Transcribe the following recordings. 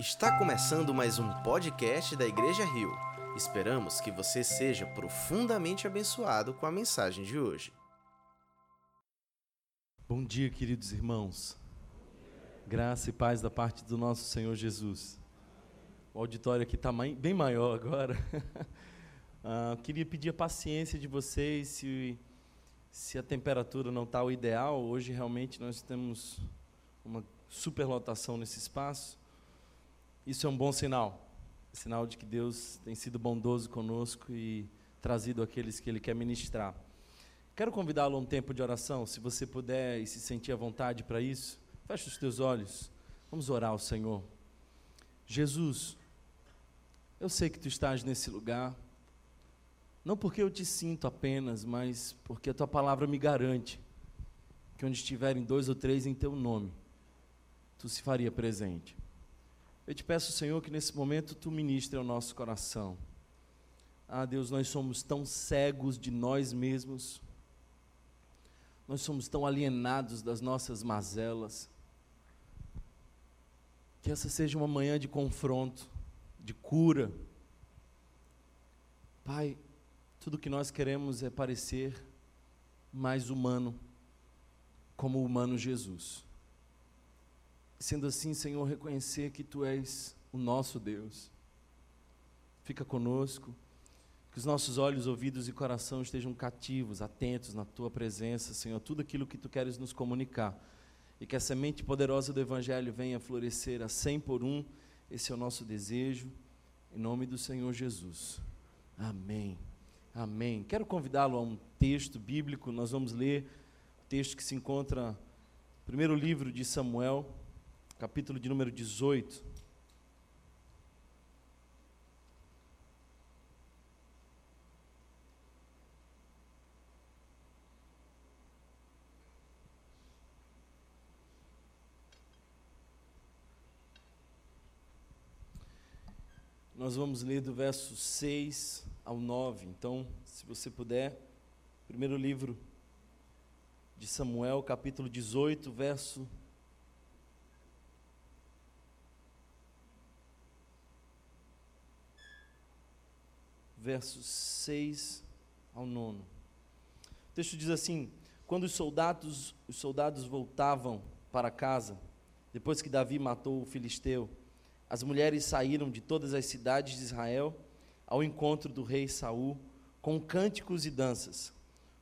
Está começando mais um podcast da Igreja Rio. Esperamos que você seja profundamente abençoado com a mensagem de hoje. Bom dia, queridos irmãos. Graça e paz da parte do nosso Senhor Jesus. O auditório aqui está bem maior agora. ah, queria pedir a paciência de vocês se, se a temperatura não está o ideal. Hoje realmente nós temos uma superlotação nesse espaço. Isso é um bom sinal. Sinal de que Deus tem sido bondoso conosco e trazido aqueles que Ele quer ministrar. Quero convidá-lo a um tempo de oração, se você puder e se sentir à vontade para isso. Feche os teus olhos. Vamos orar ao Senhor. Jesus, eu sei que tu estás nesse lugar, não porque eu te sinto apenas, mas porque a tua palavra me garante que onde estiverem dois ou três em teu nome, tu se faria presente. Eu te peço, Senhor, que nesse momento tu ministre ao nosso coração. Ah, Deus, nós somos tão cegos de nós mesmos, nós somos tão alienados das nossas mazelas. Que essa seja uma manhã de confronto, de cura. Pai, tudo que nós queremos é parecer mais humano, como o humano Jesus. Sendo assim, Senhor, reconhecer que Tu és o nosso Deus. Fica conosco, que os nossos olhos, ouvidos e coração estejam cativos, atentos na Tua presença, Senhor, tudo aquilo que Tu queres nos comunicar. E que a semente poderosa do Evangelho venha florescer a cem por um. Esse é o nosso desejo, em nome do Senhor Jesus. Amém. Amém. Quero convidá-lo a um texto bíblico, nós vamos ler o texto que se encontra no primeiro livro de Samuel, capítulo de número 18. Nós vamos ler do verso 6 ao 9. Então, se você puder, primeiro livro de Samuel, capítulo 18, verso versos 6 ao 9. O texto diz assim: Quando os soldados, os soldados voltavam para casa, depois que Davi matou o filisteu, as mulheres saíram de todas as cidades de Israel ao encontro do rei Saul com cânticos e danças,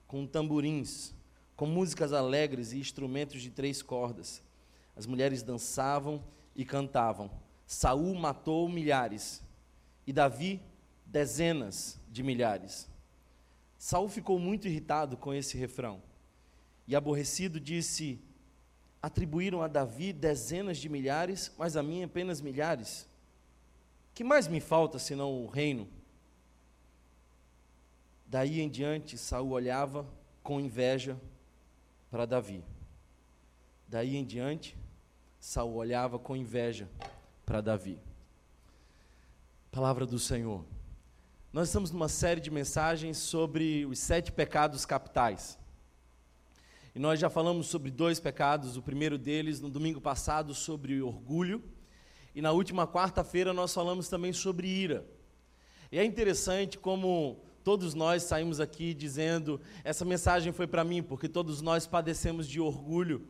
com tamborins, com músicas alegres e instrumentos de três cordas. As mulheres dançavam e cantavam. Saul matou milhares e Davi dezenas de milhares. Saul ficou muito irritado com esse refrão e aborrecido disse: Atribuíram a Davi dezenas de milhares, mas a mim apenas milhares. Que mais me falta senão o reino? Daí em diante, Saul olhava com inveja para Davi. Daí em diante, Saul olhava com inveja para Davi. Palavra do Senhor. Nós estamos numa série de mensagens sobre os sete pecados capitais. E nós já falamos sobre dois pecados, o primeiro deles no domingo passado sobre orgulho, e na última quarta-feira nós falamos também sobre ira. E é interessante como todos nós saímos aqui dizendo: essa mensagem foi para mim, porque todos nós padecemos de orgulho.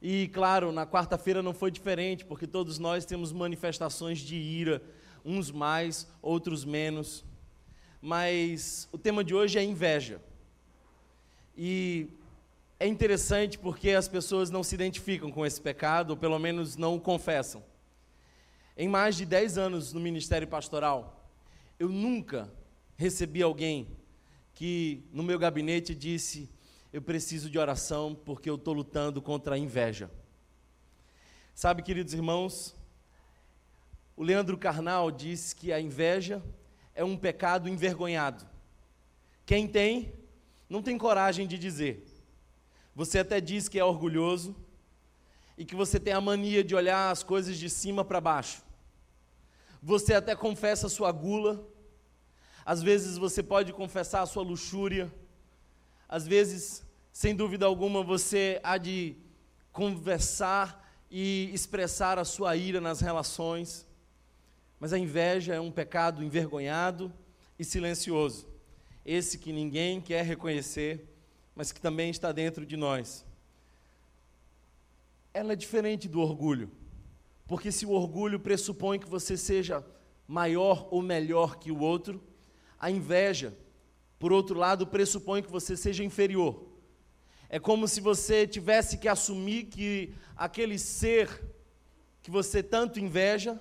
E claro, na quarta-feira não foi diferente, porque todos nós temos manifestações de ira, uns mais, outros menos mas o tema de hoje é inveja. E é interessante porque as pessoas não se identificam com esse pecado, ou pelo menos não o confessam. Em mais de 10 anos no ministério pastoral, eu nunca recebi alguém que no meu gabinete disse: Eu preciso de oração porque eu estou lutando contra a inveja. Sabe, queridos irmãos, o Leandro Carnal diz que a inveja é um pecado envergonhado. Quem tem, não tem coragem de dizer. Você até diz que é orgulhoso e que você tem a mania de olhar as coisas de cima para baixo. Você até confessa a sua gula. Às vezes você pode confessar a sua luxúria. Às vezes, sem dúvida alguma, você há de conversar e expressar a sua ira nas relações. Mas a inveja é um pecado envergonhado e silencioso. Esse que ninguém quer reconhecer, mas que também está dentro de nós. Ela é diferente do orgulho. Porque se o orgulho pressupõe que você seja maior ou melhor que o outro, a inveja, por outro lado, pressupõe que você seja inferior. É como se você tivesse que assumir que aquele ser que você tanto inveja,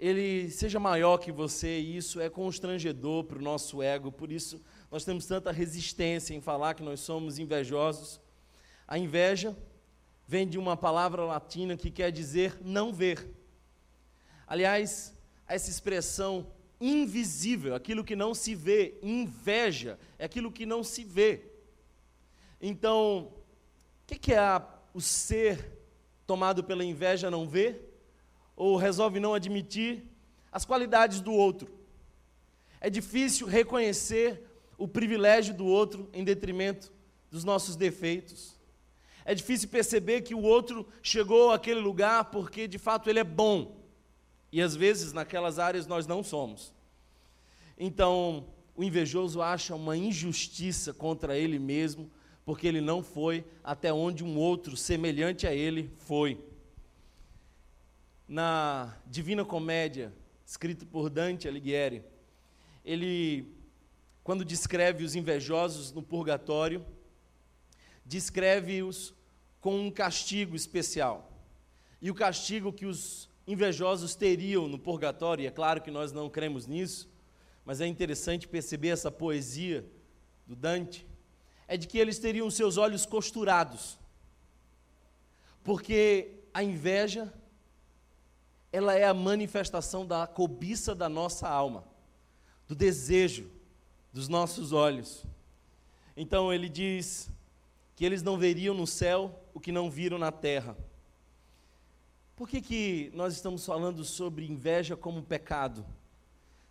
ele seja maior que você, e isso é constrangedor para o nosso ego, por isso nós temos tanta resistência em falar que nós somos invejosos. A inveja vem de uma palavra latina que quer dizer não ver. Aliás, essa expressão invisível, aquilo que não se vê, inveja, é aquilo que não se vê. Então, o que, que é a, o ser tomado pela inveja não vê? Ou resolve não admitir as qualidades do outro? É difícil reconhecer o privilégio do outro em detrimento dos nossos defeitos. É difícil perceber que o outro chegou àquele lugar porque de fato ele é bom. E às vezes naquelas áreas nós não somos. Então, o invejoso acha uma injustiça contra ele mesmo porque ele não foi até onde um outro semelhante a ele foi. Na Divina Comédia, escrito por Dante Alighieri, ele, quando descreve os invejosos no purgatório, descreve-os com um castigo especial. E o castigo que os invejosos teriam no purgatório, e é claro que nós não cremos nisso, mas é interessante perceber essa poesia do Dante é de que eles teriam seus olhos costurados. Porque a inveja, ela é a manifestação da cobiça da nossa alma, do desejo dos nossos olhos. Então ele diz que eles não veriam no céu o que não viram na terra. Por que, que nós estamos falando sobre inveja como pecado?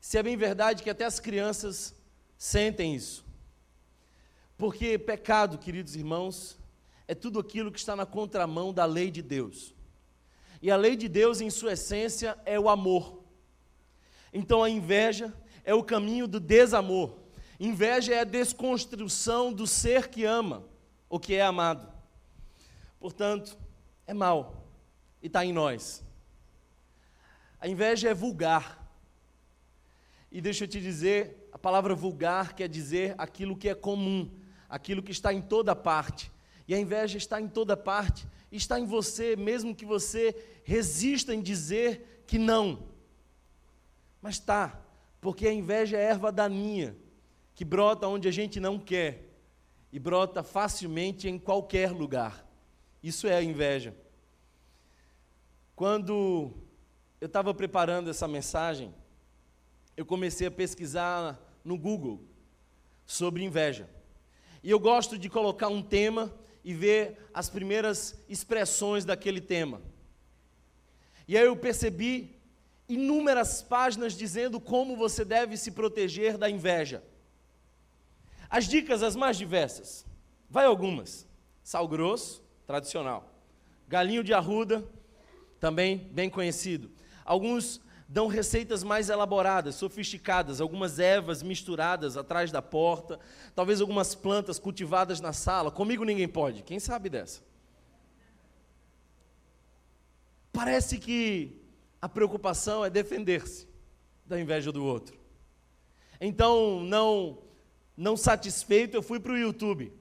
Se é bem verdade que até as crianças sentem isso. Porque pecado, queridos irmãos, é tudo aquilo que está na contramão da lei de Deus. E a lei de Deus, em sua essência, é o amor. Então a inveja é o caminho do desamor. Inveja é a desconstrução do ser que ama, ou que é amado. Portanto, é mal e está em nós. A inveja é vulgar. E deixa eu te dizer, a palavra vulgar quer dizer aquilo que é comum, aquilo que está em toda parte. E a inveja está em toda parte, está em você, mesmo que você resista em dizer que não. Mas está, porque a inveja é erva daninha, que brota onde a gente não quer e brota facilmente em qualquer lugar. Isso é a inveja. Quando eu estava preparando essa mensagem, eu comecei a pesquisar no Google sobre inveja. E eu gosto de colocar um tema e ver as primeiras expressões daquele tema. E aí eu percebi inúmeras páginas dizendo como você deve se proteger da inveja. As dicas as mais diversas. Vai algumas. Sal grosso, tradicional. Galinho de arruda, também bem conhecido. Alguns dão receitas mais elaboradas, sofisticadas, algumas ervas misturadas atrás da porta, talvez algumas plantas cultivadas na sala. Comigo ninguém pode. Quem sabe dessa? Parece que a preocupação é defender-se da inveja do outro. Então, não não satisfeito, eu fui para o YouTube.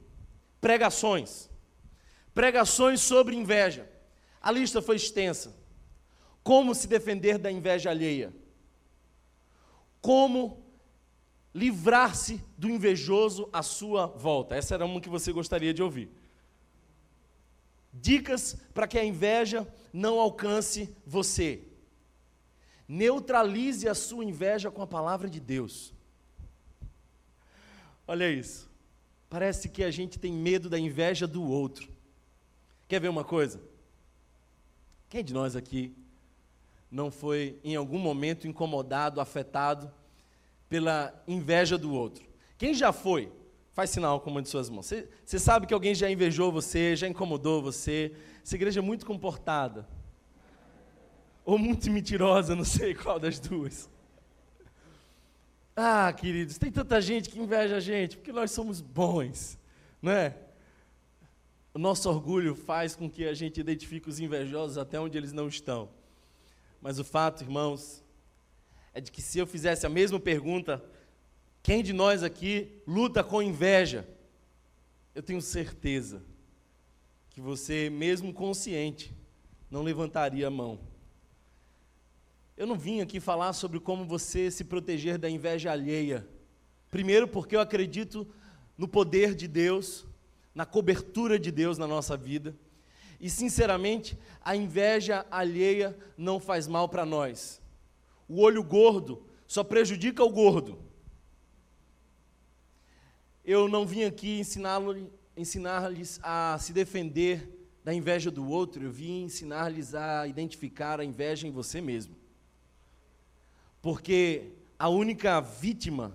Pregações. Pregações sobre inveja. A lista foi extensa. Como se defender da inveja alheia? Como livrar-se do invejoso à sua volta? Essa era uma que você gostaria de ouvir. Dicas para que a inveja não alcance você. Neutralize a sua inveja com a palavra de Deus. Olha isso. Parece que a gente tem medo da inveja do outro. Quer ver uma coisa? Quem de nós aqui não foi em algum momento incomodado, afetado pela inveja do outro. Quem já foi? Faz sinal com uma de suas mãos. Você, sabe que alguém já invejou você, já incomodou você. Essa igreja é muito comportada. ou muito mentirosa, não sei qual das duas. Ah, queridos, tem tanta gente que inveja a gente, porque nós somos bons, não é? O nosso orgulho faz com que a gente identifique os invejosos até onde eles não estão. Mas o fato, irmãos, é de que se eu fizesse a mesma pergunta, quem de nós aqui luta com inveja? Eu tenho certeza que você, mesmo consciente, não levantaria a mão. Eu não vim aqui falar sobre como você se proteger da inveja alheia. Primeiro, porque eu acredito no poder de Deus, na cobertura de Deus na nossa vida. E, sinceramente, a inveja alheia não faz mal para nós. O olho gordo só prejudica o gordo. Eu não vim aqui ensiná-lhes ensinar a se defender da inveja do outro, eu vim ensinar-lhes a identificar a inveja em você mesmo. Porque a única vítima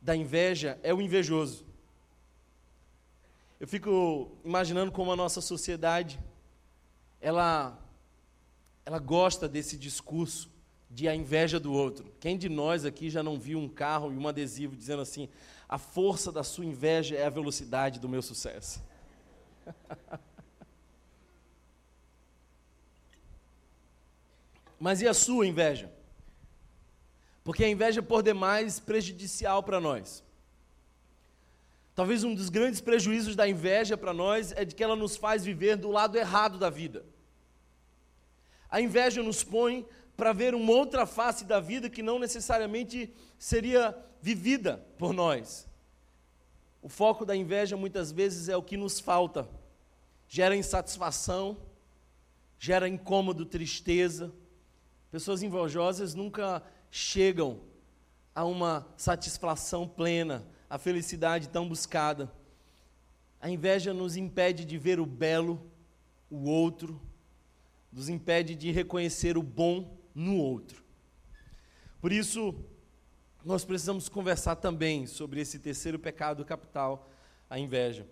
da inveja é o invejoso. Eu fico imaginando como a nossa sociedade ela ela gosta desse discurso de a inveja do outro. Quem de nós aqui já não viu um carro e um adesivo dizendo assim: "A força da sua inveja é a velocidade do meu sucesso"? Mas e a sua inveja? Porque a inveja é por demais prejudicial para nós. Talvez um dos grandes prejuízos da inveja para nós é de que ela nos faz viver do lado errado da vida. A inveja nos põe para ver uma outra face da vida que não necessariamente seria vivida por nós. O foco da inveja muitas vezes é o que nos falta. Gera insatisfação, gera incômodo, tristeza. Pessoas invejosas nunca chegam a uma satisfação plena, a felicidade tão buscada. A inveja nos impede de ver o belo, o outro, nos impede de reconhecer o bom no outro. Por isso, nós precisamos conversar também sobre esse terceiro pecado capital, a inveja.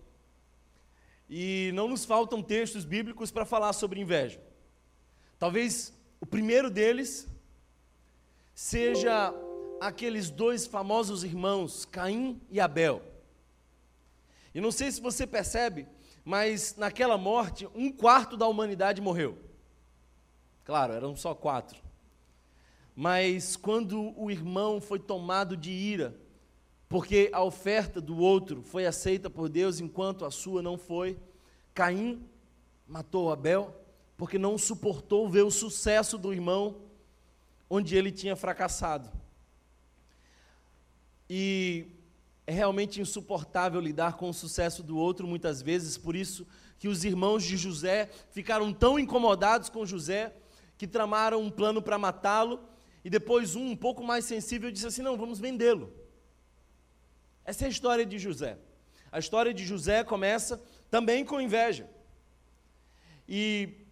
E não nos faltam textos bíblicos para falar sobre inveja. Talvez o primeiro deles seja aqueles dois famosos irmãos, Caim e Abel. E não sei se você percebe, mas naquela morte, um quarto da humanidade morreu. Claro, eram só quatro. Mas quando o irmão foi tomado de ira, porque a oferta do outro foi aceita por Deus enquanto a sua não foi, Caim matou Abel, porque não suportou ver o sucesso do irmão onde ele tinha fracassado. E é realmente insuportável lidar com o sucesso do outro muitas vezes, por isso que os irmãos de José ficaram tão incomodados com José que tramaram um plano para matá-lo, e depois um um pouco mais sensível disse assim: "Não, vamos vendê-lo". Essa é a história de José. A história de José começa também com inveja. E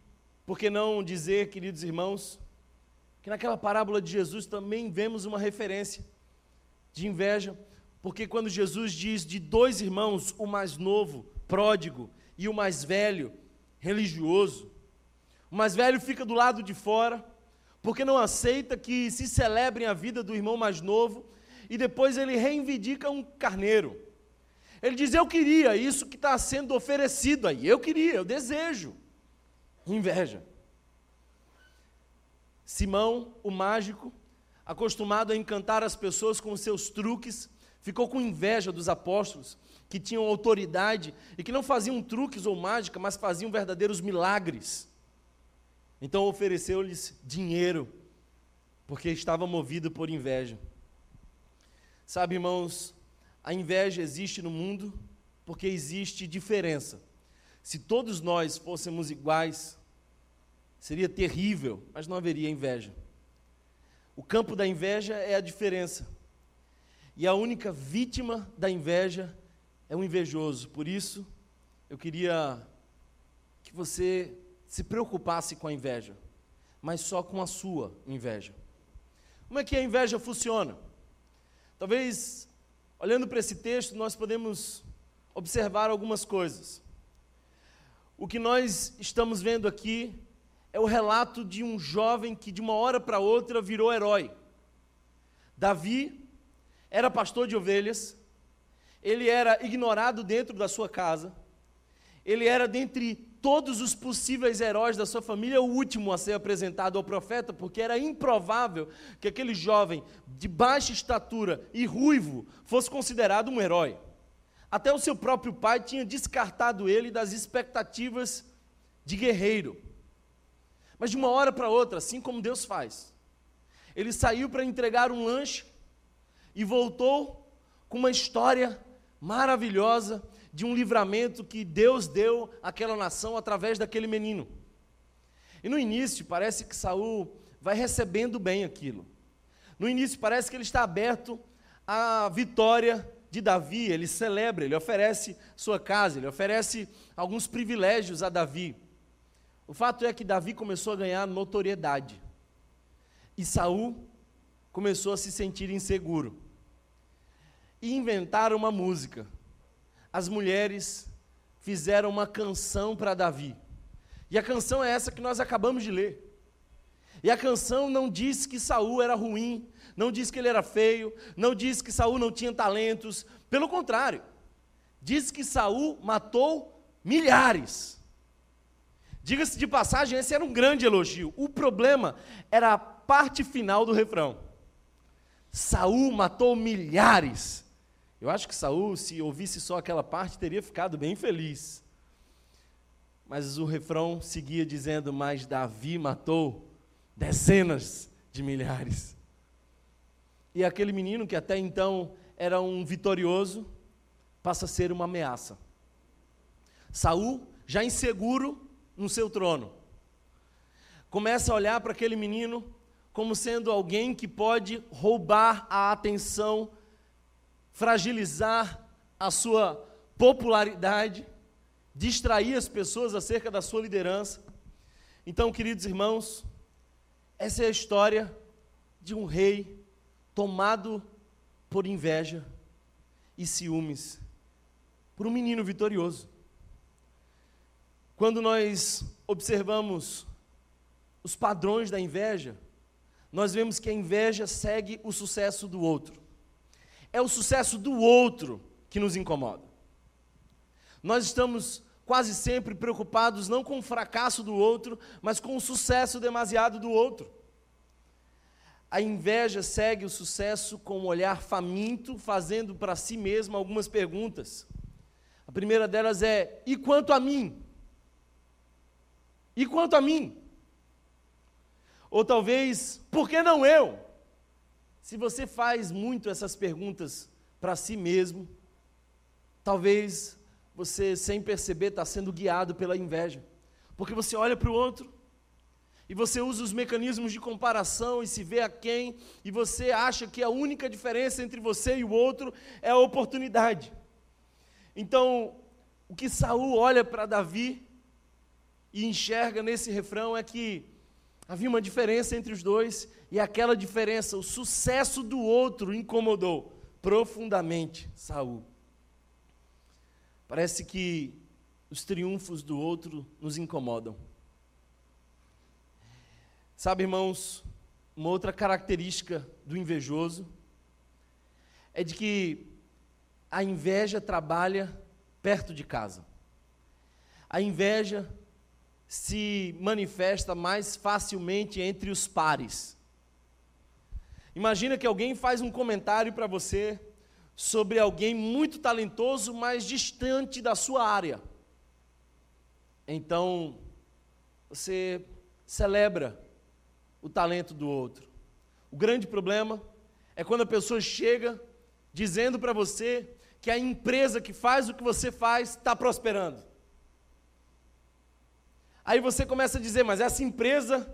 por que não dizer, queridos irmãos, que naquela parábola de Jesus também vemos uma referência de inveja, porque quando Jesus diz de dois irmãos, o mais novo, pródigo, e o mais velho, religioso, o mais velho fica do lado de fora, porque não aceita que se celebrem a vida do irmão mais novo, e depois ele reivindica um carneiro. Ele diz: Eu queria isso que está sendo oferecido aí, eu queria, eu desejo. Inveja. Simão, o mágico, acostumado a encantar as pessoas com seus truques, ficou com inveja dos apóstolos, que tinham autoridade e que não faziam truques ou mágica, mas faziam verdadeiros milagres. Então ofereceu-lhes dinheiro, porque estava movido por inveja. Sabe, irmãos, a inveja existe no mundo porque existe diferença. Se todos nós fôssemos iguais, Seria terrível, mas não haveria inveja. O campo da inveja é a diferença. E a única vítima da inveja é o invejoso. Por isso, eu queria que você se preocupasse com a inveja, mas só com a sua inveja. Como é que a inveja funciona? Talvez, olhando para esse texto, nós podemos observar algumas coisas. O que nós estamos vendo aqui é o relato de um jovem que de uma hora para outra virou herói. Davi era pastor de ovelhas, ele era ignorado dentro da sua casa, ele era dentre todos os possíveis heróis da sua família o último a ser apresentado ao profeta, porque era improvável que aquele jovem de baixa estatura e ruivo fosse considerado um herói. Até o seu próprio pai tinha descartado ele das expectativas de guerreiro. Mas de uma hora para outra, assim como Deus faz, ele saiu para entregar um lanche e voltou com uma história maravilhosa de um livramento que Deus deu àquela nação através daquele menino. E no início parece que Saul vai recebendo bem aquilo. No início parece que ele está aberto à vitória de Davi, ele celebra, ele oferece sua casa, ele oferece alguns privilégios a Davi. O fato é que Davi começou a ganhar notoriedade. E Saul começou a se sentir inseguro. E inventaram uma música. As mulheres fizeram uma canção para Davi. E a canção é essa que nós acabamos de ler. E a canção não diz que Saul era ruim, não diz que ele era feio, não diz que Saul não tinha talentos, pelo contrário. Diz que Saul matou milhares. Diga-se de passagem, esse era um grande elogio. O problema era a parte final do refrão. Saul matou milhares. Eu acho que Saul, se ouvisse só aquela parte, teria ficado bem feliz. Mas o refrão seguia dizendo: Mas Davi matou dezenas de milhares. E aquele menino que até então era um vitorioso, passa a ser uma ameaça. Saul, já inseguro, no seu trono. Começa a olhar para aquele menino como sendo alguém que pode roubar a atenção, fragilizar a sua popularidade, distrair as pessoas acerca da sua liderança. Então, queridos irmãos, essa é a história de um rei tomado por inveja e ciúmes por um menino vitorioso. Quando nós observamos os padrões da inveja, nós vemos que a inveja segue o sucesso do outro. É o sucesso do outro que nos incomoda. Nós estamos quase sempre preocupados não com o fracasso do outro, mas com o sucesso demasiado do outro. A inveja segue o sucesso com um olhar faminto, fazendo para si mesmo algumas perguntas. A primeira delas é: e quanto a mim? E quanto a mim? Ou talvez, por que não eu? Se você faz muito essas perguntas para si mesmo, talvez você, sem perceber, está sendo guiado pela inveja. Porque você olha para o outro e você usa os mecanismos de comparação e se vê a quem, e você acha que a única diferença entre você e o outro é a oportunidade. Então, o que Saul olha para Davi e enxerga nesse refrão é que havia uma diferença entre os dois e aquela diferença, o sucesso do outro incomodou profundamente Saul. Parece que os triunfos do outro nos incomodam. Sabe, irmãos, uma outra característica do invejoso é de que a inveja trabalha perto de casa. A inveja se manifesta mais facilmente entre os pares. Imagina que alguém faz um comentário para você sobre alguém muito talentoso, mas distante da sua área. Então, você celebra o talento do outro. O grande problema é quando a pessoa chega dizendo para você que a empresa que faz o que você faz está prosperando. Aí você começa a dizer, mas essa empresa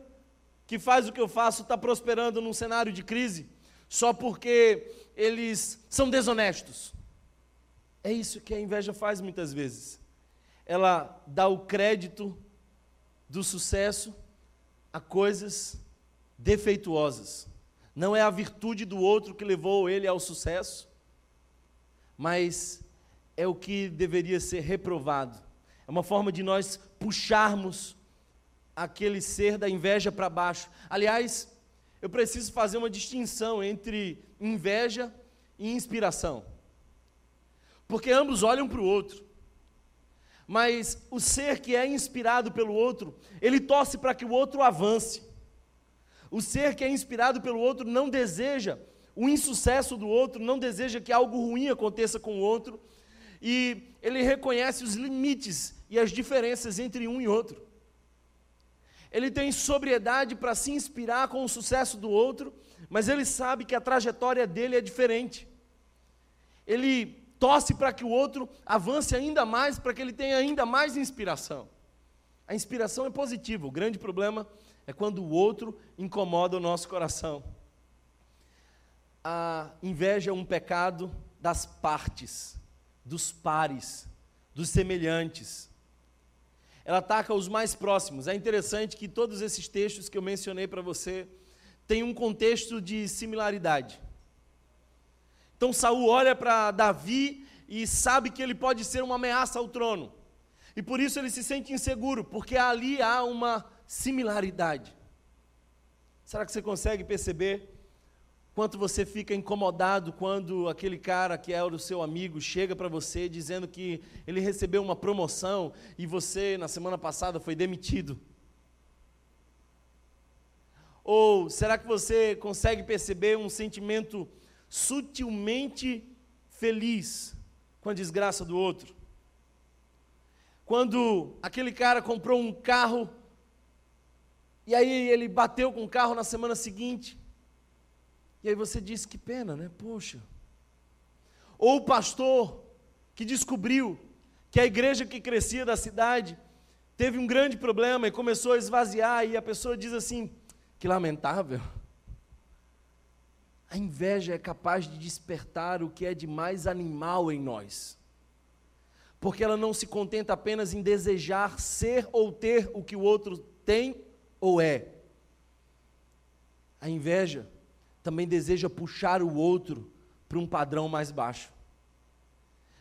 que faz o que eu faço está prosperando num cenário de crise só porque eles são desonestos. É isso que a inveja faz muitas vezes. Ela dá o crédito do sucesso a coisas defeituosas. Não é a virtude do outro que levou ele ao sucesso, mas é o que deveria ser reprovado. É uma forma de nós puxarmos aquele ser da inveja para baixo. Aliás, eu preciso fazer uma distinção entre inveja e inspiração. Porque ambos olham para o outro. Mas o ser que é inspirado pelo outro, ele torce para que o outro avance. O ser que é inspirado pelo outro não deseja o insucesso do outro, não deseja que algo ruim aconteça com o outro, e ele reconhece os limites e as diferenças entre um e outro. Ele tem sobriedade para se inspirar com o sucesso do outro, mas ele sabe que a trajetória dele é diferente. Ele torce para que o outro avance ainda mais, para que ele tenha ainda mais inspiração. A inspiração é positiva, o grande problema é quando o outro incomoda o nosso coração. A inveja é um pecado das partes, dos pares, dos semelhantes. Ela ataca os mais próximos. É interessante que todos esses textos que eu mencionei para você têm um contexto de similaridade. Então Saul olha para Davi e sabe que ele pode ser uma ameaça ao trono. E por isso ele se sente inseguro, porque ali há uma similaridade. Será que você consegue perceber quanto você fica incomodado quando aquele cara que é o seu amigo chega para você dizendo que ele recebeu uma promoção e você na semana passada foi demitido? Ou será que você consegue perceber um sentimento sutilmente feliz com a desgraça do outro? Quando aquele cara comprou um carro e aí ele bateu com o carro na semana seguinte. E aí você diz que pena, né? Poxa. Ou o pastor que descobriu que a igreja que crescia da cidade teve um grande problema e começou a esvaziar e a pessoa diz assim: "Que lamentável". A inveja é capaz de despertar o que é de mais animal em nós. Porque ela não se contenta apenas em desejar ser ou ter o que o outro tem ou é. A inveja também deseja puxar o outro para um padrão mais baixo.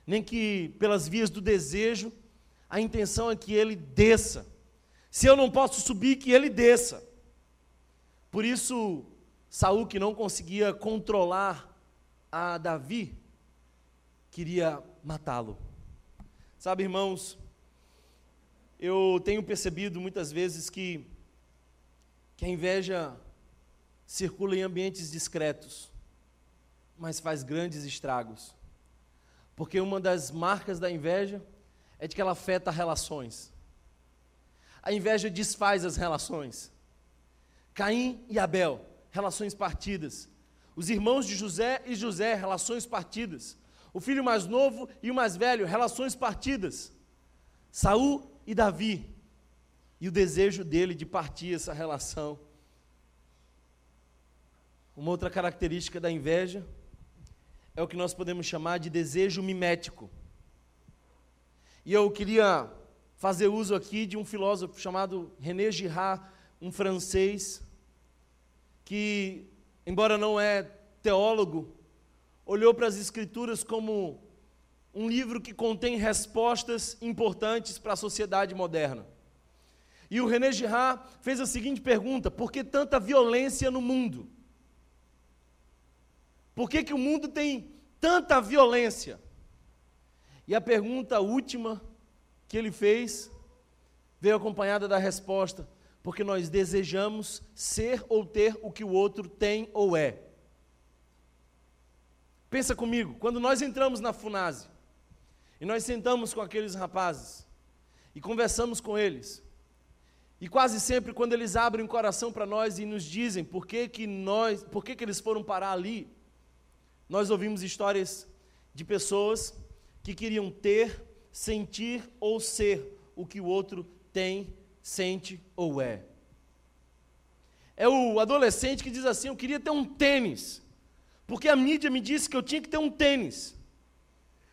Nem que pelas vias do desejo, a intenção é que ele desça. Se eu não posso subir, que ele desça. Por isso, Saul, que não conseguia controlar a Davi, queria matá-lo. Sabe, irmãos, eu tenho percebido muitas vezes que que a inveja circula em ambientes discretos, mas faz grandes estragos. Porque uma das marcas da inveja é de que ela afeta relações. A inveja desfaz as relações. Caim e Abel, relações partidas. Os irmãos de José e José, relações partidas. O filho mais novo e o mais velho, relações partidas. Saul e Davi, e o desejo dele de partir essa relação. Uma outra característica da inveja é o que nós podemos chamar de desejo mimético. E eu queria fazer uso aqui de um filósofo chamado René Girard, um francês, que, embora não é teólogo, olhou para as Escrituras como um livro que contém respostas importantes para a sociedade moderna. E o René Girard fez a seguinte pergunta: por que tanta violência no mundo? Por que, que o mundo tem tanta violência? E a pergunta última que ele fez veio acompanhada da resposta: porque nós desejamos ser ou ter o que o outro tem ou é. Pensa comigo, quando nós entramos na Funase e nós sentamos com aqueles rapazes e conversamos com eles, e quase sempre quando eles abrem o coração para nós e nos dizem por que, que nós, por que, que eles foram parar ali, nós ouvimos histórias de pessoas que queriam ter, sentir ou ser o que o outro tem, sente ou é. É o adolescente que diz assim: Eu queria ter um tênis, porque a mídia me disse que eu tinha que ter um tênis.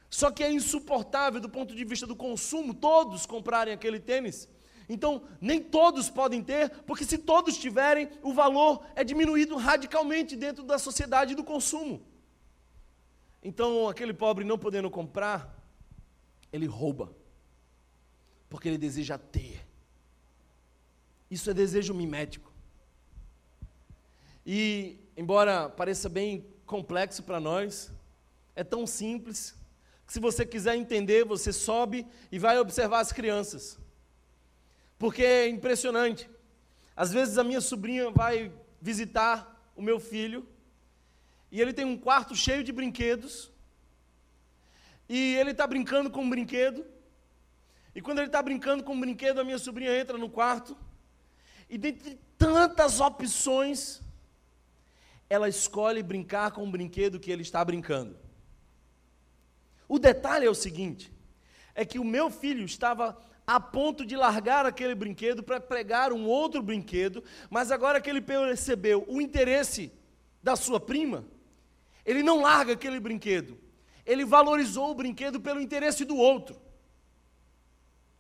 Só que é insuportável do ponto de vista do consumo todos comprarem aquele tênis então, nem todos podem ter, porque se todos tiverem, o valor é diminuído radicalmente dentro da sociedade do consumo. Então, aquele pobre não podendo comprar, ele rouba, porque ele deseja ter. Isso é desejo mimético. E, embora pareça bem complexo para nós, é tão simples que, se você quiser entender, você sobe e vai observar as crianças. Porque é impressionante. Às vezes a minha sobrinha vai visitar o meu filho e ele tem um quarto cheio de brinquedos e ele está brincando com um brinquedo. E quando ele está brincando com um brinquedo, a minha sobrinha entra no quarto. E dentre tantas opções, ela escolhe brincar com o brinquedo que ele está brincando. O detalhe é o seguinte: é que o meu filho estava a ponto de largar aquele brinquedo para pregar um outro brinquedo, mas agora que ele percebeu o interesse da sua prima, ele não larga aquele brinquedo ele valorizou o brinquedo pelo interesse do outro.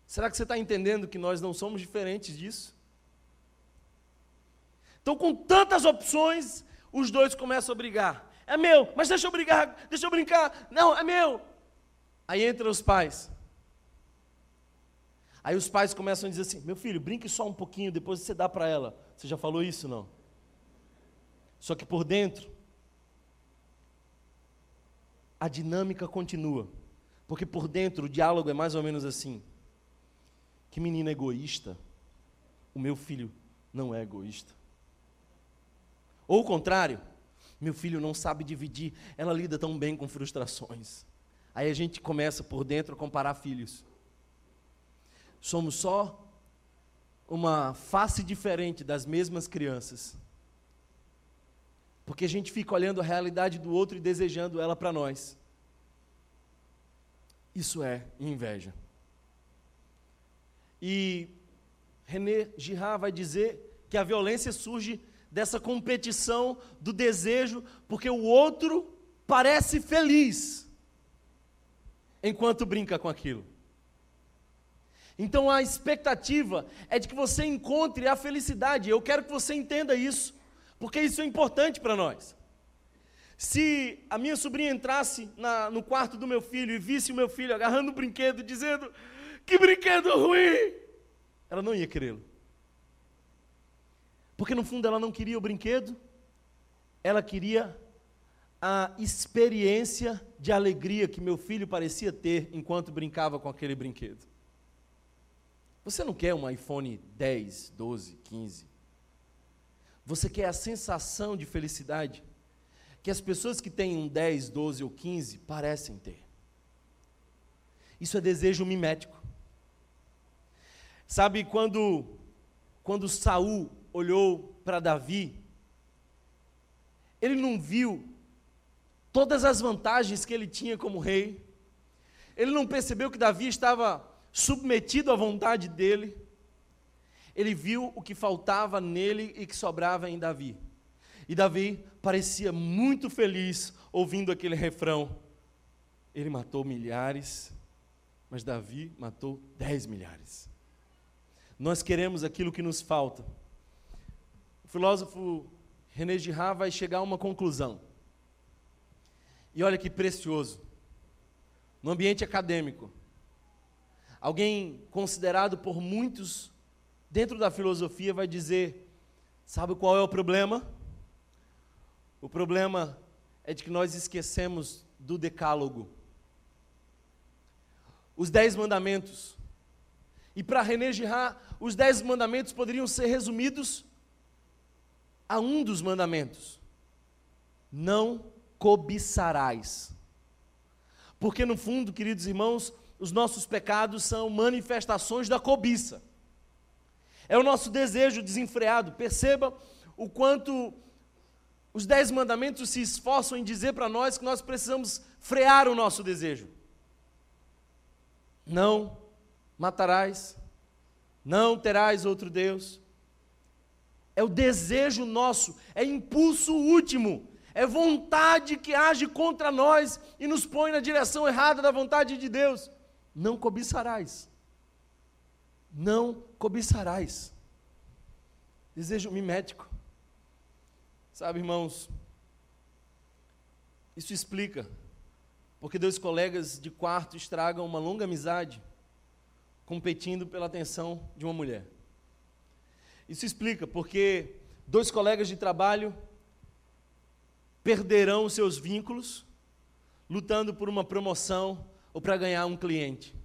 Será que você está entendendo que nós não somos diferentes disso? Então, com tantas opções, os dois começam a brigar. É meu, mas deixa eu brigar, deixa eu brincar. Não, é meu. Aí entram os pais. Aí os pais começam a dizer assim: meu filho, brinque só um pouquinho, depois você dá para ela. Você já falou isso, não? Só que por dentro, a dinâmica continua. Porque por dentro o diálogo é mais ou menos assim: Que menina egoísta. O meu filho não é egoísta. Ou o contrário, meu filho não sabe dividir, ela lida tão bem com frustrações. Aí a gente começa por dentro a comparar filhos. Somos só uma face diferente das mesmas crianças. Porque a gente fica olhando a realidade do outro e desejando ela para nós. Isso é inveja. E René Girard vai dizer que a violência surge dessa competição do desejo, porque o outro parece feliz enquanto brinca com aquilo. Então a expectativa é de que você encontre a felicidade. Eu quero que você entenda isso porque isso é importante para nós. Se a minha sobrinha entrasse na, no quarto do meu filho e visse o meu filho agarrando um brinquedo, dizendo: Que brinquedo ruim! Ela não ia querê-lo. Porque no fundo ela não queria o brinquedo, ela queria a experiência de alegria que meu filho parecia ter enquanto brincava com aquele brinquedo. Você não quer um iPhone 10, 12, 15? Você quer a sensação de felicidade que as pessoas que têm um 10, 12 ou 15 parecem ter. Isso é desejo mimético. Sabe quando quando Saul olhou para Davi, ele não viu todas as vantagens que ele tinha como rei. Ele não percebeu que Davi estava submetido à vontade dele ele viu o que faltava nele e que sobrava em Davi. E Davi parecia muito feliz ouvindo aquele refrão. Ele matou milhares, mas Davi matou dez milhares. Nós queremos aquilo que nos falta. O filósofo René Girard vai chegar a uma conclusão. E olha que precioso. No ambiente acadêmico, alguém considerado por muitos dentro da filosofia, vai dizer: sabe qual é o problema? O problema é de que nós esquecemos do decálogo. Os dez mandamentos. E para René Girard, os dez mandamentos poderiam ser resumidos a um dos mandamentos: não cobiçarás. Porque no fundo, queridos irmãos, os nossos pecados são manifestações da cobiça. É o nosso desejo desenfreado. Perceba o quanto os dez mandamentos se esforçam em dizer para nós que nós precisamos frear o nosso desejo. Não matarás, não terás outro Deus. É o desejo nosso, é impulso último, é vontade que age contra nós e nos põe na direção errada da vontade de Deus. Não cobiçarás. Não cobiçarás. Desejo mimético. Sabe, irmãos, isso explica porque dois colegas de quarto estragam uma longa amizade competindo pela atenção de uma mulher. Isso explica porque dois colegas de trabalho perderão seus vínculos lutando por uma promoção ou para ganhar um cliente.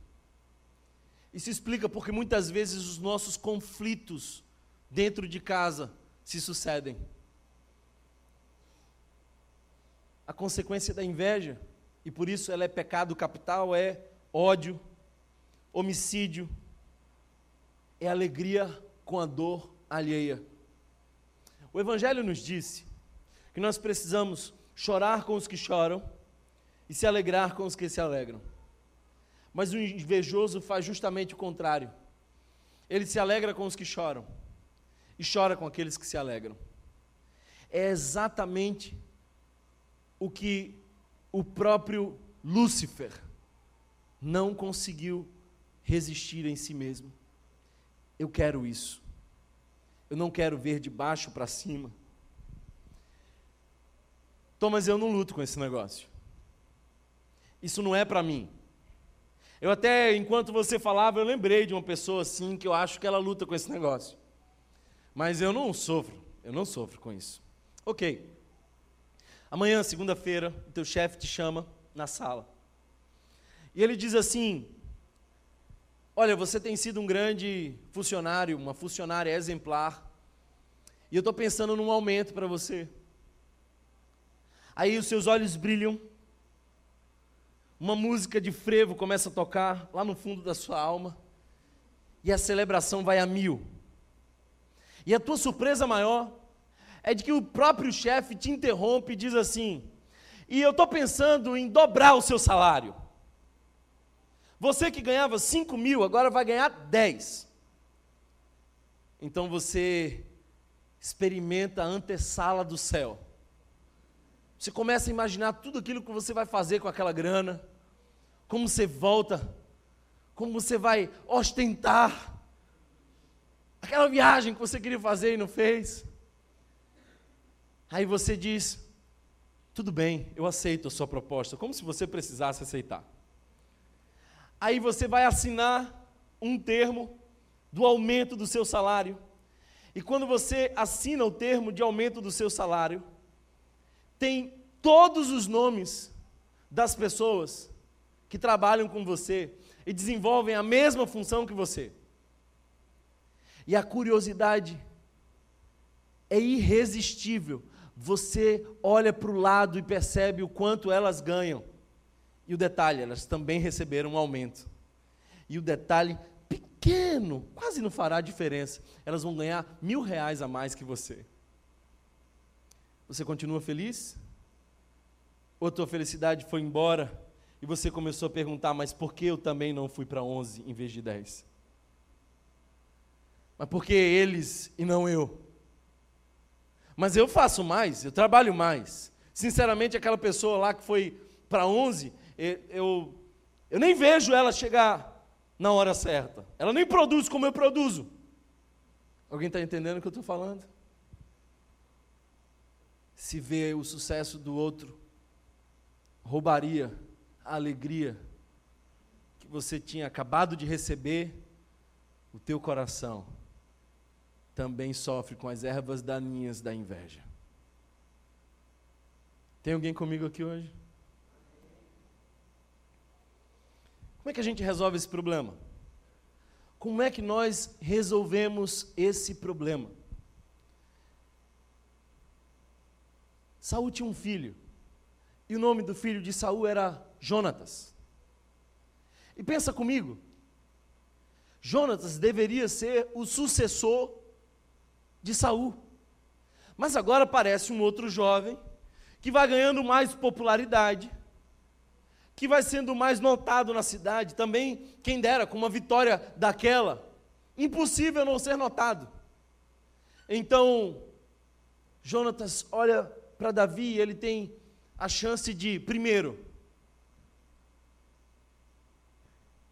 Isso explica porque muitas vezes os nossos conflitos dentro de casa se sucedem. A consequência da inveja, e por isso ela é pecado capital, é ódio, homicídio, é alegria com a dor alheia. O Evangelho nos disse que nós precisamos chorar com os que choram e se alegrar com os que se alegram. Mas o invejoso faz justamente o contrário. Ele se alegra com os que choram e chora com aqueles que se alegram. É exatamente o que o próprio Lúcifer não conseguiu resistir em si mesmo. Eu quero isso. Eu não quero ver de baixo para cima. Thomas, eu não luto com esse negócio. Isso não é para mim. Eu até, enquanto você falava, eu lembrei de uma pessoa assim que eu acho que ela luta com esse negócio. Mas eu não sofro, eu não sofro com isso. Ok. Amanhã, segunda-feira, o teu chefe te chama na sala. E ele diz assim: Olha, você tem sido um grande funcionário, uma funcionária exemplar. E eu estou pensando num aumento para você. Aí os seus olhos brilham uma música de frevo começa a tocar lá no fundo da sua alma, e a celebração vai a mil. E a tua surpresa maior é de que o próprio chefe te interrompe e diz assim: e eu estou pensando em dobrar o seu salário. Você que ganhava 5 mil, agora vai ganhar 10. Então você experimenta a antessala do céu. Você começa a imaginar tudo aquilo que você vai fazer com aquela grana, como você volta, como você vai ostentar aquela viagem que você queria fazer e não fez. Aí você diz: tudo bem, eu aceito a sua proposta, como se você precisasse aceitar. Aí você vai assinar um termo do aumento do seu salário. E quando você assina o termo de aumento do seu salário, tem todos os nomes das pessoas que trabalham com você e desenvolvem a mesma função que você. E a curiosidade é irresistível. Você olha para o lado e percebe o quanto elas ganham. E o detalhe, elas também receberam um aumento. E o detalhe pequeno, quase não fará diferença. Elas vão ganhar mil reais a mais que você. Você continua feliz? Ou a tua felicidade foi embora e você começou a perguntar, mas por que eu também não fui para 11 em vez de 10? Mas por que eles e não eu? Mas eu faço mais, eu trabalho mais. Sinceramente, aquela pessoa lá que foi para 11, eu, eu, nem vejo ela chegar na hora certa. Ela nem produz como eu produzo. Alguém está entendendo o que eu estou falando? Se vê o sucesso do outro, roubaria a alegria que você tinha acabado de receber, o teu coração também sofre com as ervas daninhas da inveja. Tem alguém comigo aqui hoje? Como é que a gente resolve esse problema? Como é que nós resolvemos esse problema? Saul tinha um filho. E o nome do filho de Saul era Jonatas. E pensa comigo. Jonatas deveria ser o sucessor de Saul. Mas agora aparece um outro jovem que vai ganhando mais popularidade, que vai sendo mais notado na cidade, também, quem dera, com uma vitória daquela, impossível não ser notado. Então, Jonatas olha para Davi, ele tem a chance de, primeiro,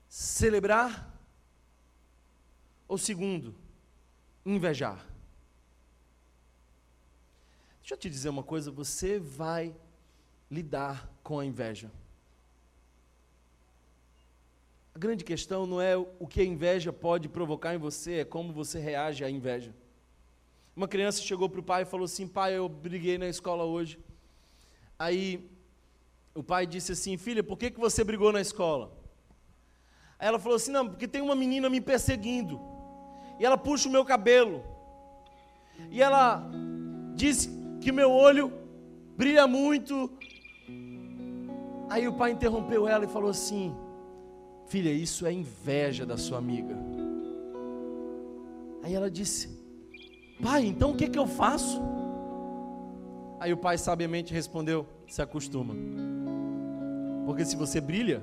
celebrar, ou segundo, invejar. Deixa eu te dizer uma coisa, você vai lidar com a inveja. A grande questão não é o que a inveja pode provocar em você, é como você reage à inveja. Uma criança chegou para o pai e falou assim: Pai, eu briguei na escola hoje. Aí o pai disse assim: Filha, por que, que você brigou na escola? Aí ela falou assim: Não, porque tem uma menina me perseguindo. E ela puxa o meu cabelo. E ela diz que meu olho brilha muito. Aí o pai interrompeu ela e falou assim: Filha, isso é inveja da sua amiga. Aí ela disse: Pai, então o que, que eu faço? Aí o pai sabiamente respondeu: Se acostuma. Porque se você brilha,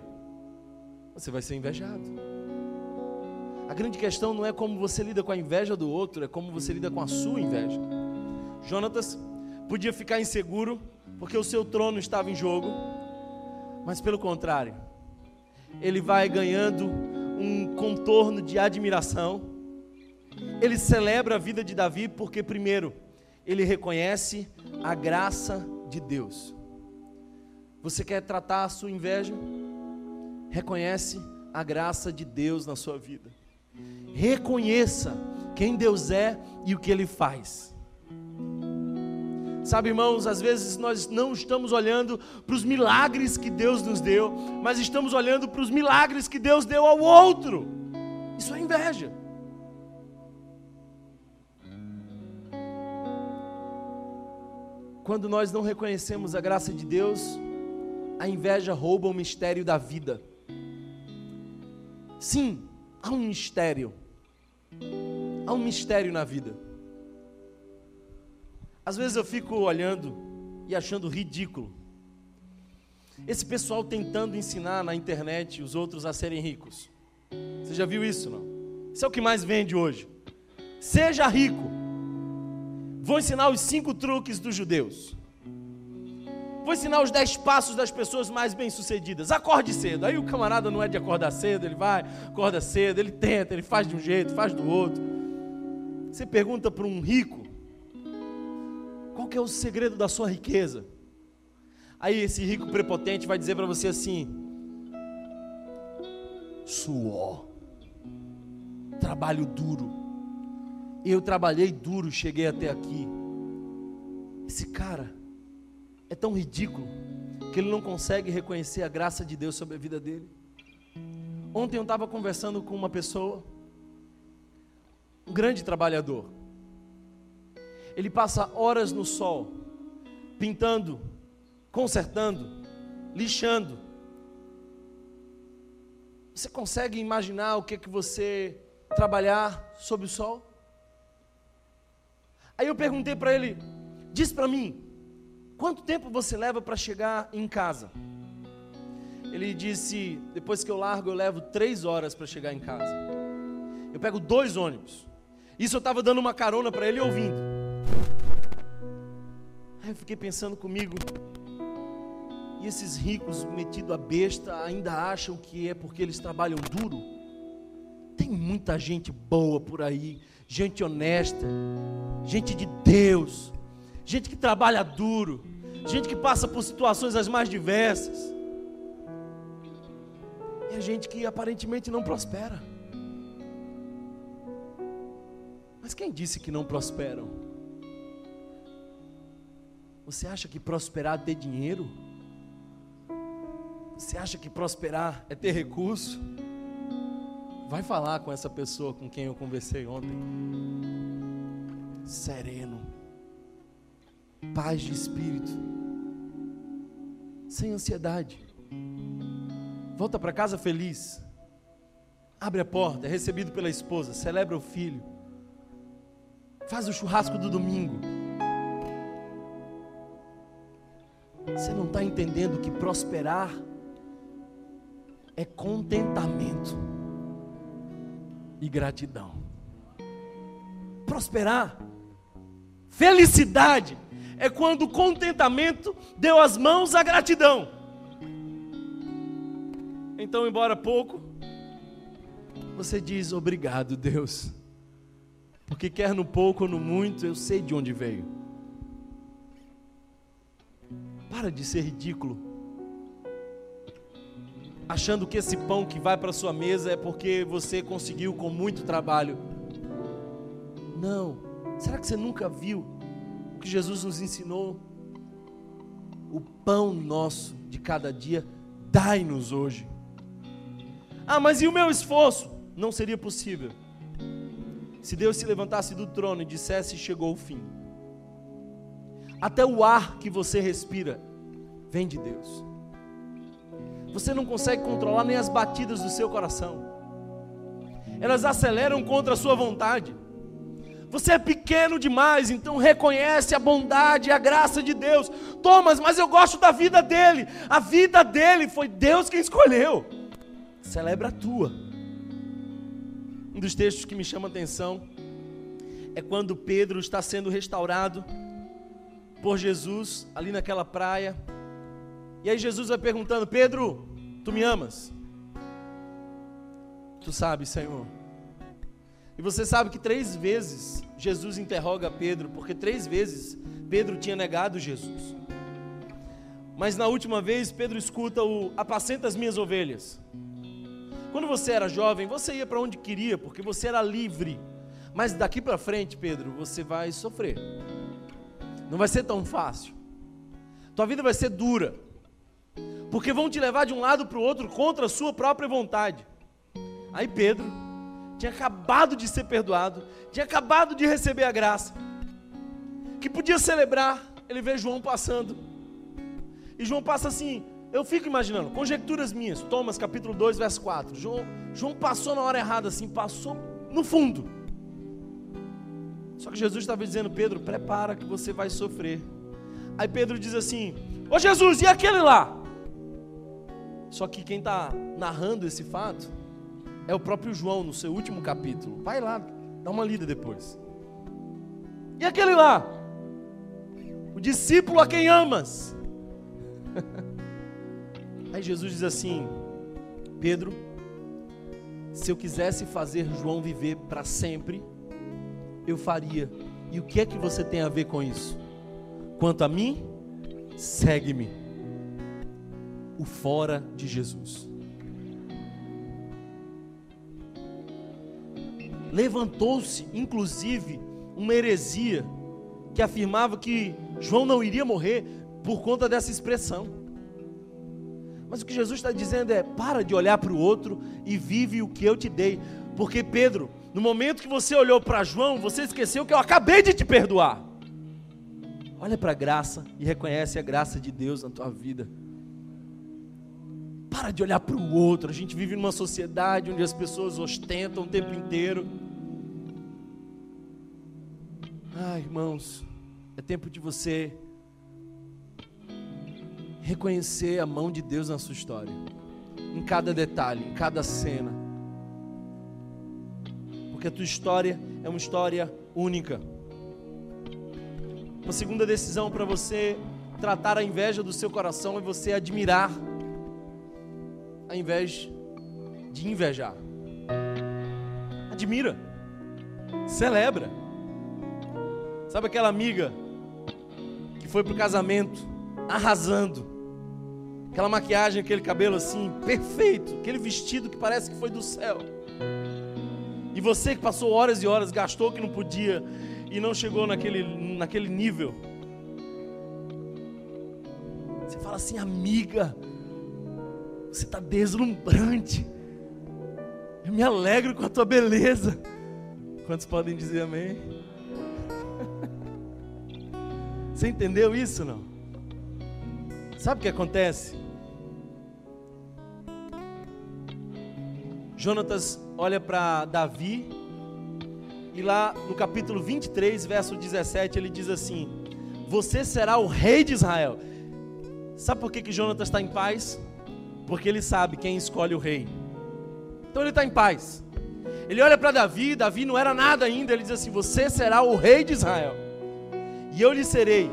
você vai ser invejado. A grande questão não é como você lida com a inveja do outro, é como você lida com a sua inveja. Jonatas podia ficar inseguro porque o seu trono estava em jogo, mas pelo contrário, ele vai ganhando um contorno de admiração ele celebra a vida de Davi porque, primeiro, ele reconhece a graça de Deus. Você quer tratar a sua inveja? Reconhece a graça de Deus na sua vida. Reconheça quem Deus é e o que Ele faz. Sabe, irmãos, às vezes nós não estamos olhando para os milagres que Deus nos deu, mas estamos olhando para os milagres que Deus deu ao outro. Isso é inveja. Quando nós não reconhecemos a graça de Deus, a inveja rouba o mistério da vida. Sim, há um mistério. Há um mistério na vida. Às vezes eu fico olhando e achando ridículo. Esse pessoal tentando ensinar na internet os outros a serem ricos. Você já viu isso, não? Isso é o que mais vende hoje. Seja rico. Vou ensinar os cinco truques dos judeus. Vou ensinar os dez passos das pessoas mais bem-sucedidas. Acorde cedo. Aí o camarada não é de acordar cedo, ele vai, acorda cedo, ele tenta, ele faz de um jeito, faz do outro. Você pergunta para um rico: qual que é o segredo da sua riqueza? Aí esse rico prepotente vai dizer para você assim: suor, trabalho duro eu trabalhei duro, cheguei até aqui. Esse cara é tão ridículo que ele não consegue reconhecer a graça de Deus sobre a vida dele. Ontem eu estava conversando com uma pessoa, um grande trabalhador. Ele passa horas no sol, pintando, consertando, lixando. Você consegue imaginar o que é que você trabalhar sob o sol? Aí eu perguntei para ele: diz para mim, quanto tempo você leva para chegar em casa? Ele disse: depois que eu largo, eu levo três horas para chegar em casa. Eu pego dois ônibus. Isso eu estava dando uma carona para ele ouvindo. Aí eu fiquei pensando comigo. E esses ricos metidos a besta ainda acham que é porque eles trabalham duro? Tem muita gente boa por aí gente honesta, gente de Deus, gente que trabalha duro, gente que passa por situações as mais diversas. E a gente que aparentemente não prospera. Mas quem disse que não prosperam? Você acha que prosperar é ter dinheiro? Você acha que prosperar é ter recurso? Vai falar com essa pessoa com quem eu conversei ontem. Sereno. Paz de espírito. Sem ansiedade. Volta para casa feliz. Abre a porta, é recebido pela esposa, celebra o filho. Faz o churrasco do domingo. Você não está entendendo que prosperar é contentamento e gratidão. Prosperar, felicidade, é quando o contentamento deu as mãos à gratidão. Então, embora pouco, você diz obrigado, Deus, porque quer no pouco ou no muito, eu sei de onde veio. Para de ser ridículo achando que esse pão que vai para sua mesa é porque você conseguiu com muito trabalho. Não, Será que você nunca viu o que Jesus nos ensinou? O pão nosso de cada dia, dai-nos hoje. Ah, mas e o meu esforço? Não seria possível. Se Deus se levantasse do trono e dissesse: chegou o fim. Até o ar que você respira vem de Deus. Você não consegue controlar nem as batidas do seu coração. Elas aceleram contra a sua vontade. Você é pequeno demais, então reconhece a bondade a graça de Deus. Thomas, mas eu gosto da vida dele. A vida dele foi Deus quem escolheu. Celebra a tua. Um dos textos que me chama a atenção é quando Pedro está sendo restaurado por Jesus ali naquela praia. E aí Jesus vai perguntando: Pedro, tu me amas? Tu sabes, Senhor. E você sabe que três vezes Jesus interroga Pedro, porque três vezes Pedro tinha negado Jesus. Mas na última vez, Pedro escuta o apacenta as minhas ovelhas. Quando você era jovem, você ia para onde queria, porque você era livre. Mas daqui para frente, Pedro, você vai sofrer. Não vai ser tão fácil. Tua vida vai ser dura. Porque vão te levar de um lado para o outro contra a sua própria vontade. Aí Pedro tinha acabado de ser perdoado, tinha acabado de receber a graça, que podia celebrar. Ele vê João passando, e João passa assim. Eu fico imaginando, conjecturas minhas, Thomas capítulo 2, verso 4. João, João passou na hora errada, assim, passou no fundo. Só que Jesus estava dizendo, Pedro, prepara que você vai sofrer. Aí Pedro diz assim: Ô Jesus, e aquele lá? Só que quem está narrando esse fato é o próprio João, no seu último capítulo. Vai lá, dá uma lida depois. E aquele lá? O discípulo a quem amas. Aí Jesus diz assim: Pedro, se eu quisesse fazer João viver para sempre, eu faria. E o que é que você tem a ver com isso? Quanto a mim, segue-me. O fora de Jesus. Levantou-se, inclusive, uma heresia que afirmava que João não iria morrer por conta dessa expressão. Mas o que Jesus está dizendo é: para de olhar para o outro e vive o que eu te dei. Porque Pedro, no momento que você olhou para João, você esqueceu que eu acabei de te perdoar. Olha para a graça e reconhece a graça de Deus na tua vida. Para de olhar para o outro. A gente vive numa sociedade onde as pessoas ostentam o tempo inteiro. Ah, irmãos, é tempo de você reconhecer a mão de Deus na sua história, em cada detalhe, em cada cena, porque a tua história é uma história única. Uma segunda decisão para você tratar a inveja do seu coração é você admirar, ao invés de invejar. Admira, celebra. Sabe aquela amiga que foi para o casamento arrasando, aquela maquiagem, aquele cabelo assim, perfeito, aquele vestido que parece que foi do céu. E você que passou horas e horas, gastou que não podia e não chegou naquele, naquele nível. Você fala assim, amiga, você está deslumbrante. Eu me alegro com a tua beleza. Quantos podem dizer amém? Você entendeu isso não? Sabe o que acontece? Jonatas olha para Davi e lá no capítulo 23, verso 17, ele diz assim: Você será o rei de Israel. Sabe por que, que Jonatas está em paz? Porque ele sabe quem escolhe o rei. Então ele está em paz. Ele olha para Davi, Davi não era nada ainda, ele diz assim: Você será o rei de Israel, e eu lhe serei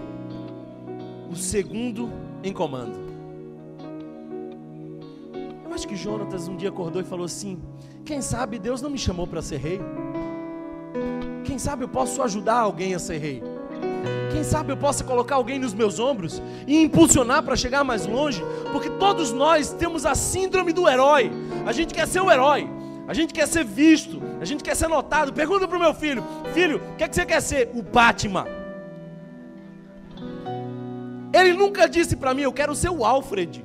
o segundo em comando. Eu acho que Jonatas um dia acordou e falou assim: Quem sabe Deus não me chamou para ser rei? Quem sabe eu posso ajudar alguém a ser rei? Quem sabe eu possa colocar alguém nos meus ombros e impulsionar para chegar mais longe? Porque todos nós temos a síndrome do herói. A gente quer ser o herói. A gente quer ser visto, a gente quer ser notado. Pergunta para o meu filho: Filho, o que, é que você quer ser? O Batman. Ele nunca disse para mim: Eu quero ser o Alfred.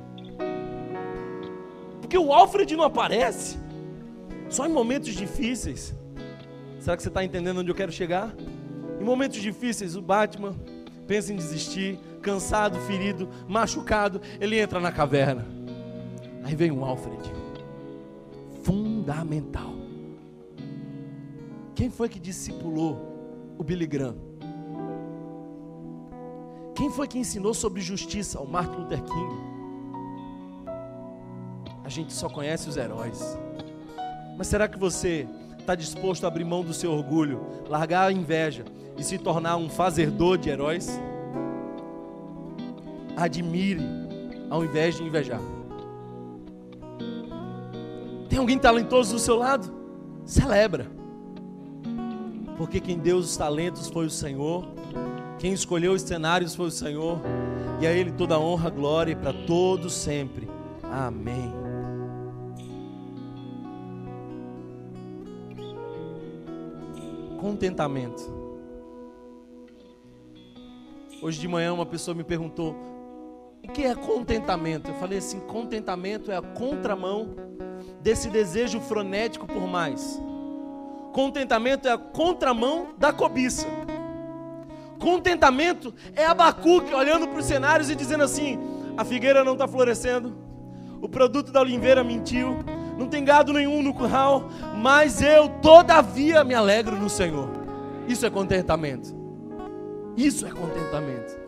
Porque o Alfred não aparece só em momentos difíceis. Será que você está entendendo onde eu quero chegar? Em momentos difíceis, o Batman pensa em desistir, cansado, ferido, machucado, ele entra na caverna. Aí vem um Alfred, fundamental. Quem foi que discipulou o Billy Graham? Quem foi que ensinou sobre justiça ao Martin Luther King? A gente só conhece os heróis. Mas será que você está disposto a abrir mão do seu orgulho, largar a inveja e se tornar um fazedor de heróis? Admire ao invés de invejar. Tem alguém talentoso do seu lado? Celebra. Porque quem deu os talentos foi o Senhor, quem escolheu os cenários foi o Senhor, e a Ele toda honra, glória para todos sempre. Amém. Contentamento. Hoje de manhã uma pessoa me perguntou: o que é contentamento? Eu falei assim: contentamento é a contramão desse desejo frenético por mais. Contentamento é a contramão da cobiça. Contentamento é Abacuque olhando para os cenários e dizendo assim: a figueira não está florescendo, o produto da oliveira mentiu, não tem gado nenhum no curral, mas eu todavia me alegro no Senhor. Isso é contentamento. Isso é contentamento.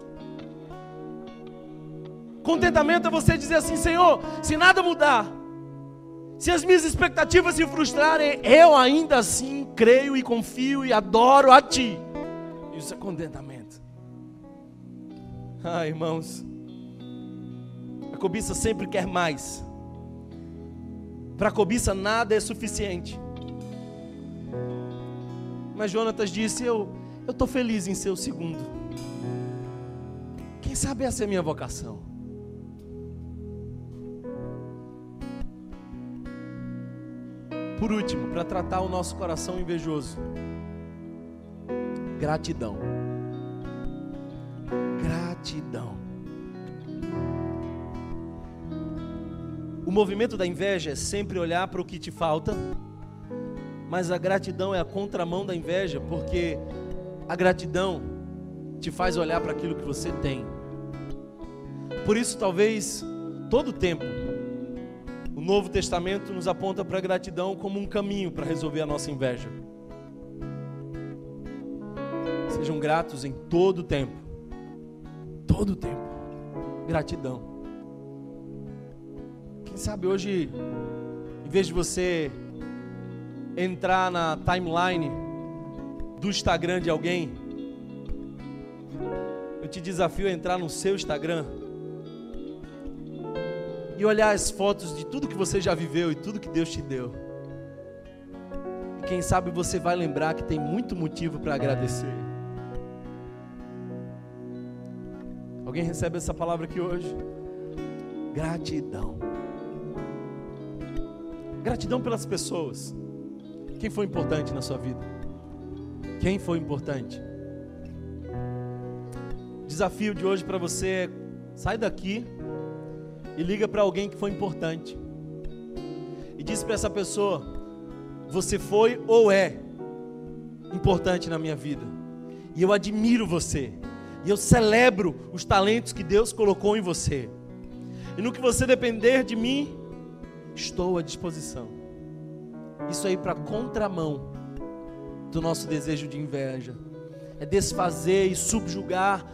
Contentamento é você dizer assim: Senhor, se nada mudar, se as minhas expectativas se frustrarem, eu ainda assim creio e confio e adoro a Ti. Isso é contentamento. Ah, irmãos, a cobiça sempre quer mais. Para a cobiça nada é suficiente. Mas Jonatas disse: Eu estou feliz em ser o segundo. Quem sabe essa é a minha vocação. Por último, para tratar o nosso coração invejoso, gratidão. Gratidão. O movimento da inveja é sempre olhar para o que te falta, mas a gratidão é a contramão da inveja, porque a gratidão te faz olhar para aquilo que você tem. Por isso, talvez, todo o tempo, o Novo Testamento nos aponta para a gratidão como um caminho para resolver a nossa inveja. Sejam gratos em todo o tempo. Todo o tempo. Gratidão. Quem sabe hoje, em vez de você entrar na timeline do Instagram de alguém, eu te desafio a entrar no seu Instagram e olhar as fotos de tudo que você já viveu e tudo que Deus te deu. E quem sabe você vai lembrar que tem muito motivo para agradecer. Alguém recebe essa palavra aqui hoje? Gratidão. Gratidão pelas pessoas. Quem foi importante na sua vida? Quem foi importante? Desafio de hoje para você é: sai daqui e liga para alguém que foi importante. E diz para essa pessoa: Você foi ou é importante na minha vida. E eu admiro você. E eu celebro os talentos que Deus colocou em você. E no que você depender de mim, estou à disposição. Isso aí para contramão do nosso desejo de inveja. É desfazer e subjugar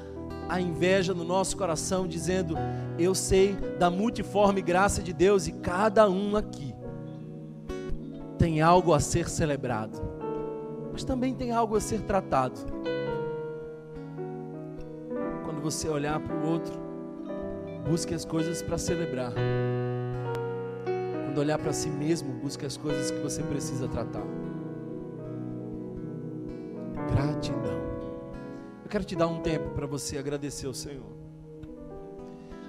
a inveja no nosso coração, dizendo: Eu sei da multiforme graça de Deus e cada um aqui tem algo a ser celebrado, mas também tem algo a ser tratado. Quando você olhar para o outro, busque as coisas para celebrar. Quando olhar para si mesmo, busque as coisas que você precisa tratar. Gratidão quero te dar um tempo para você agradecer ao Senhor.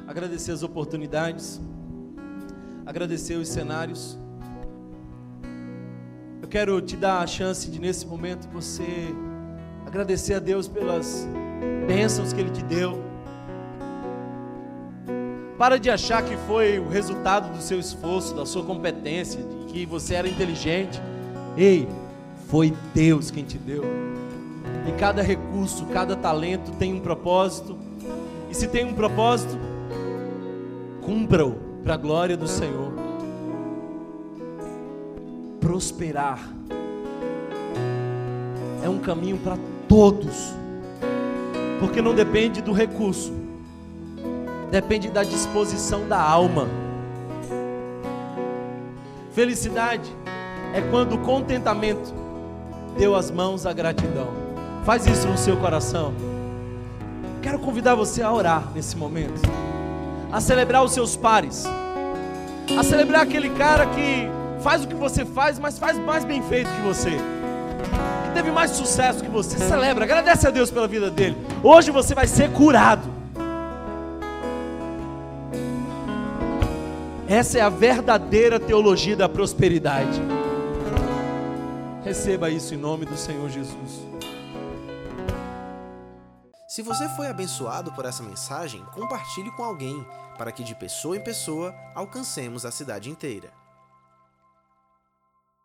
Agradecer as oportunidades, agradecer os cenários, Eu quero te dar a chance de, nesse momento, você agradecer a Deus pelas bênçãos que Ele te deu. Para de achar que foi o resultado do seu esforço, da sua competência, de que você era inteligente. Ei, foi Deus quem te deu. E cada recurso, cada talento tem um propósito. E se tem um propósito, cumpra-o para a glória do Senhor. Prosperar é um caminho para todos, porque não depende do recurso, depende da disposição da alma. Felicidade é quando o contentamento deu as mãos à gratidão. Faz isso no seu coração. Quero convidar você a orar nesse momento, a celebrar os seus pares, a celebrar aquele cara que faz o que você faz, mas faz mais bem feito que você, que teve mais sucesso que você. Celebra, agradece a Deus pela vida dele. Hoje você vai ser curado. Essa é a verdadeira teologia da prosperidade. Receba isso em nome do Senhor Jesus. Se você foi abençoado por essa mensagem, compartilhe com alguém, para que de pessoa em pessoa alcancemos a cidade inteira.